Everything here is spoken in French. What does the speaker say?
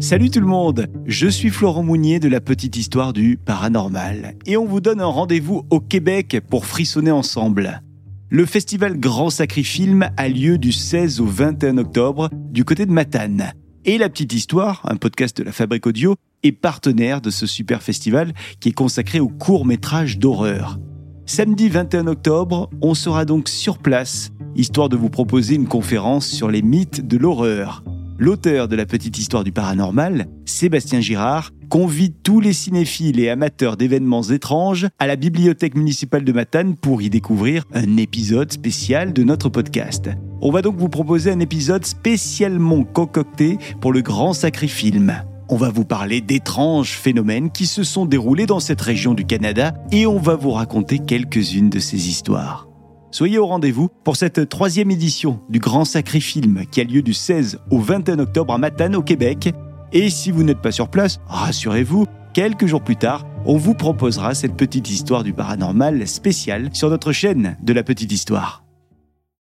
Salut tout le monde, je suis Florent Mounier de la petite histoire du paranormal et on vous donne un rendez-vous au Québec pour frissonner ensemble. Le festival Grand Sacré Film a lieu du 16 au 21 octobre du côté de Matane. Et la petite histoire, un podcast de la Fabrique Audio, est partenaire de ce super festival qui est consacré au court métrage d'horreur. Samedi 21 octobre, on sera donc sur place, histoire de vous proposer une conférence sur les mythes de l'horreur. L'auteur de la petite histoire du paranormal, Sébastien Girard, convie tous les cinéphiles et amateurs d'événements étranges à la bibliothèque municipale de Matane pour y découvrir un épisode spécial de notre podcast. On va donc vous proposer un épisode spécialement concocté pour le grand sacré film. On va vous parler d'étranges phénomènes qui se sont déroulés dans cette région du Canada et on va vous raconter quelques-unes de ces histoires. Soyez au rendez-vous pour cette troisième édition du Grand Sacré Film qui a lieu du 16 au 21 octobre à Matane au Québec. Et si vous n'êtes pas sur place, rassurez-vous, quelques jours plus tard, on vous proposera cette petite histoire du paranormal spéciale sur notre chaîne de la petite histoire.